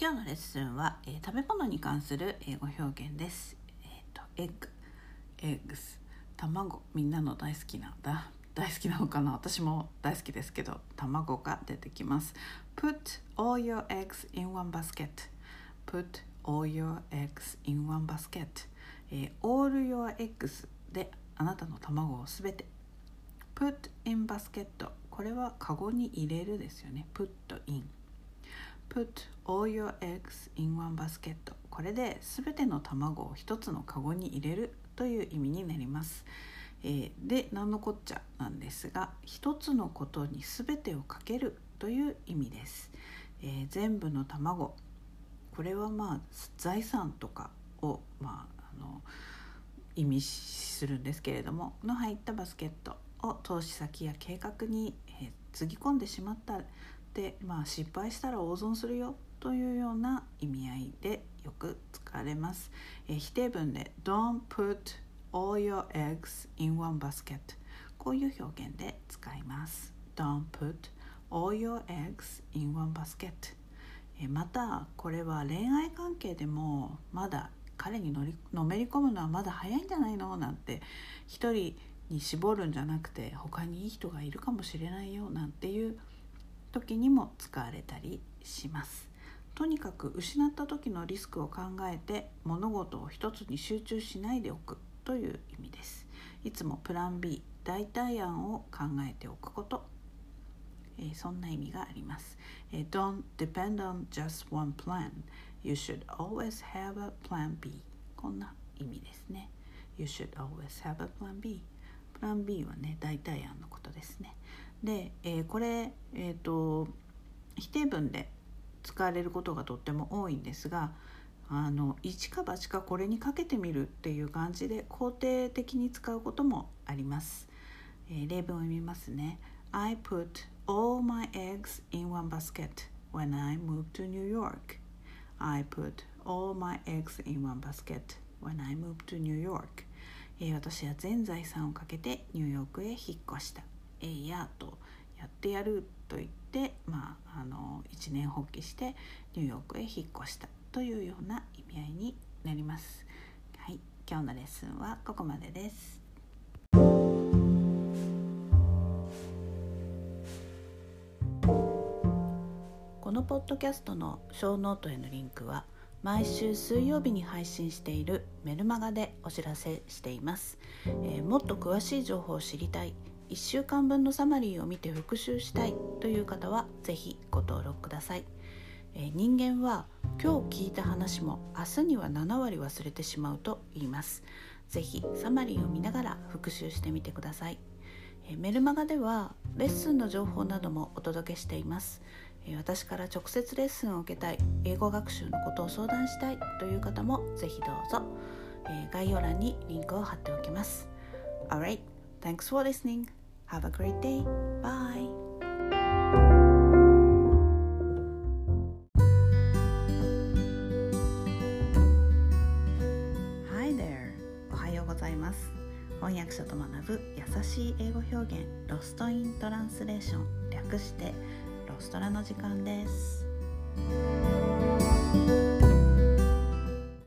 今日のレッスンは、えー、食べ物に関する英語表現です。えっ、と、エッグ、エッグス、卵、みんなの大好きなんだ大好きなのかな？私も大好きですけど、卵が出てきます。Put all your eggs in one basket. Put all your eggs in one basket. えー、all your eggs であなたの卵をすべて Put in basket これはカゴに入れるですよね Put in Put all your eggs in one basket. これで全ての卵を一つのカゴに入れるという意味になります、えー、で何のこっちゃなんですが一つのことに全てをかけるという意味です、えー、全部の卵。これはまあ財産とかをまああの意味するんですけれどもの入ったバスケットを投資先や計画に、えー、つぎ込んでしまった、まあ、失敗したら大損するよというような意味合いでよく使われます、えー、否定文で Don't put all your eggs in one basket こういう表現で使います。Don't put all your eggs in one basket えー、またこれは恋愛関係でもまだ彼にのりのめり込むのはまだ早いんじゃないの？なんて一人に絞るんじゃなくて他にいい人がいるかもしれないよ？なんていう時にも使われたりしますとにかく失った時のリスクを考えて物事を一つに集中しないでおくという意味ですいつもプラン B 代替案を考えておくことえー、そんな意味があります。えー、Don't depend on just one plan. You should always have a plan B. こんな意味ですね。You should always have a plan B. プラン B はね、代替案のことですね。で、えー、これ、えーと、否定文で使われることがとっても多いんですが、あの一か八かこれにかけてみるっていう感じで肯定的に使うこともあります。えー、例文を読みますね。I put all my eggs in one basket when I moved to New York. I put all my eggs in one basket when I moved to New York. えー、私は全財産をかけてニューヨークへ引っ越した。えー、やとやってやると言って、まあ、あの一年発起してニューヨークへ引っ越したというような意味合いになります。はい、今日のレッスンはここまでです。このポッドキャストのショーノートへのリンクは毎週水曜日に配信しているメルマガでお知らせしています、えー、もっと詳しい情報を知りたい1週間分のサマリーを見て復習したいという方はぜひご登録ください、えー、人間は今日聞いた話も明日には7割忘れてしまうと言います。ぜひサマリーを見ながら復習してみてください。メルマガではレッスンの情報などもお届けしています。私から直接レッスンを受けたい英語学習のことを相談したいという方もぜひどうぞ。概要欄にリンクを貼っておきます。Alright, thanks for listening. Have a great day. Bye. Hi there. おはようございます。翻訳者と学ぶ優しい英語表現ロストイントランスレーション略してロストラの時間です。